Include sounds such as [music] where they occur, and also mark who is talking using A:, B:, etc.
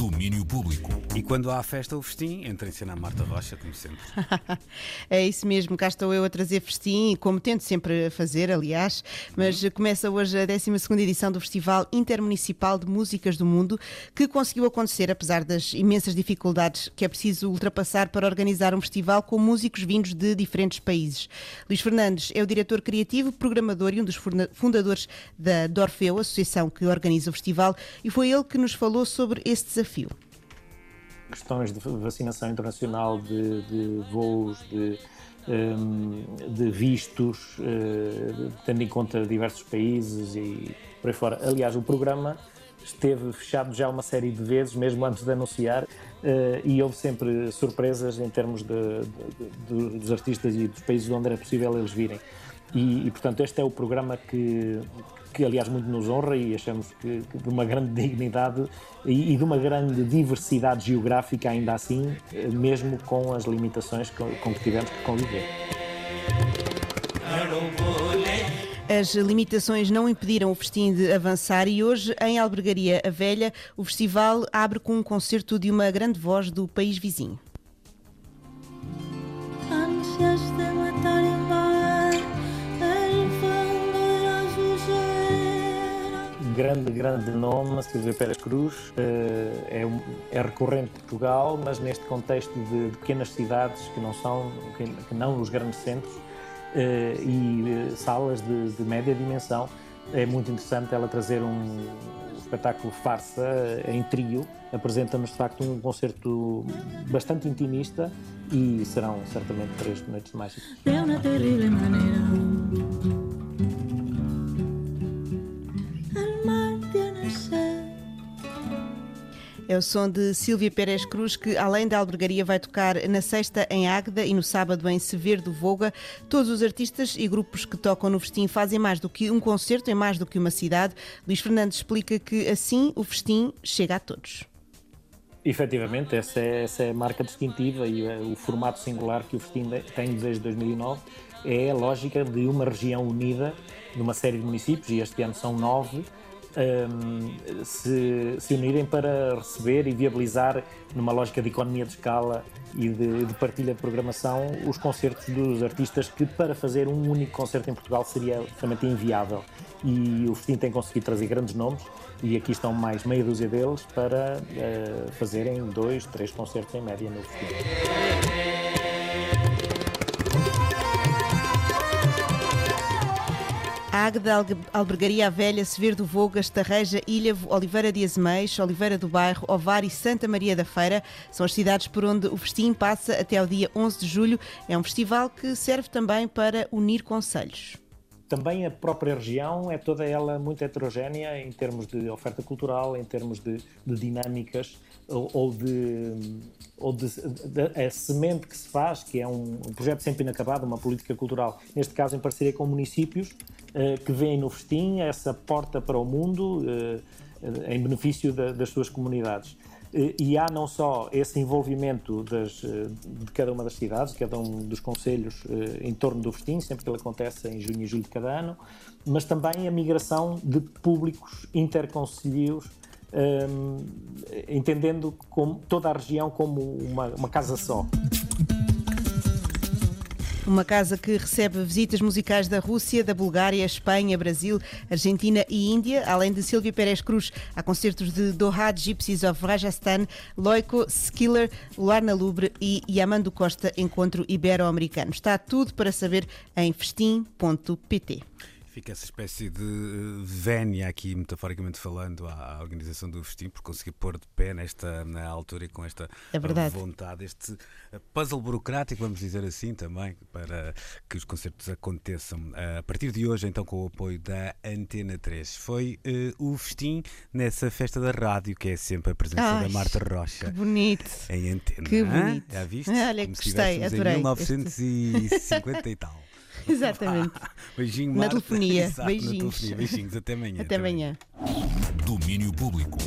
A: Domínio Público.
B: E quando há festa ou festim, entra em cena a Marta Rocha, como sempre. [laughs]
C: é isso mesmo, cá estou eu a trazer festim, como tento sempre a fazer, aliás, mas começa hoje a 12 edição do Festival Intermunicipal de Músicas do Mundo, que conseguiu acontecer apesar das imensas dificuldades que é preciso ultrapassar para organizar um festival com músicos vindos de diferentes países. Luís Fernandes é o diretor criativo, programador e um dos fundadores da Dorfeu, associação que organiza o festival, e foi ele que nos falou sobre esse desafio
D: questões de vacinação internacional, de, de voos, de, um, de vistos, uh, tendo em conta diversos países e por aí fora. Aliás, o programa esteve fechado já uma série de vezes, mesmo antes de anunciar, uh, e houve sempre surpresas em termos de, de, de, dos artistas e dos países onde era possível eles virem. E, e, portanto, este é o programa que, que aliás muito nos honra e achamos que, que de uma grande [laughs] dignidade e, e, de uma grande diversidade geográfica ainda assim, mesmo com as limitações com, com que tivemos que conviver.
C: As limitações não impediram o festim de avançar e hoje, em Albergaria a Velha, o festival abre com um concerto de uma grande voz do país vizinho.
D: Grande, grande nome, Silvia Pérez Cruz, eh, é, é recorrente em Portugal, mas neste contexto de, de pequenas cidades que não são, que, que não os grandes centros eh, e eh, salas de, de, média dimensão, é muito interessante ela trazer um espetáculo farsa em trio, apresenta-nos de facto um concerto bastante intimista e serão certamente três noites mágicas. De uma terrível maneira.
C: É o som de Silvia Pérez Cruz, que além da albergaria vai tocar na sexta em Águeda e no sábado em Severo do Voga. Todos os artistas e grupos que tocam no festim fazem mais do que um concerto, é mais do que uma cidade. Luís Fernandes explica que assim o festim chega a todos.
D: Efetivamente, essa é, essa é a marca distintiva e eh, o formato singular que o festim tem desde 2009 é a lógica de uma região unida, de uma série de municípios, e este ano são nove, um, se, se, unirem para receber e viabilizar, numa lógica de economia de escala e de, de, partilha de programação, os concertos dos artistas, que para fazer um único concerto em Portugal seria absolutamente inviável. E o Festim tem conseguido trazer grandes nomes, e aqui estão mais meia dúzia deles para uh, fazerem dois, três concertos em média no Festim.
C: Águeda, Albergaria a Velha, Severo do Vogas, Tarreja, Ilhavo, Oliveira de Azeméis, Oliveira do Bairro, Ovar e Santa Maria da Feira são as cidades por onde o festim passa até ao dia 11 de julho. É um festival que serve também para unir conselhos.
D: Também a própria região é toda ela muito heterogénea em termos de oferta cultural, em termos de, de dinâmicas ou, ou, de, ou de, de, a semente que se faz, que é um, um projeto sempre inacabado, uma política cultural, neste caso em parceria com municípios, eh, que veem no festim essa porta para o mundo eh, eh, em benefício das suas comunidades. E há não só esse envolvimento das, de cada uma das cidades, cada um dos conselhos em torno do festim, sempre que ele acontece em junho e julho de cada ano, mas também a migração de públicos interconcelhos entendendo como, toda a região como uma, uma casa só.
C: Uma casa que recebe visitas musicais da Rússia, da Bulgária, Espanha, Brasil, Argentina e Índia, além de Silvia Pérez Cruz. Há concertos de Doha Gypsies of Rajasthan, Loico, Skiller, Luarna Lubre e Yamando Costa, Encontro Ibero-Americano. Está tudo para saber em festim.pt.
B: Fica essa espécie de vénia aqui, metaforicamente falando, à, organização do festim, por conseguir pôr de pé nesta na altura e com esta
C: é
B: vontade, este eh, puzzle burocrático, vamos dizer assim, também, para que os concertos aconteçam. Eh, a partir de hoje, então, com o apoio da Antena 3. Foi uh, o festim nessa festa da rádio, que é sempre a presença Ai, da Marta Rocha.
C: Que bonito!
B: Em antena.
C: Que bonito!
B: Já viste?
C: Olha, Como gostei, adorei.
B: Em 1950 este... e tal. [laughs]
C: Exatamente. [laughs]
B: Beijinho,
C: Na telefonia. [laughs]
B: Exato,
C: Beijinhos.
B: Na telefonia. Beijinhos. Até amanhã.
C: Até amanhã.
A: Domínio Público.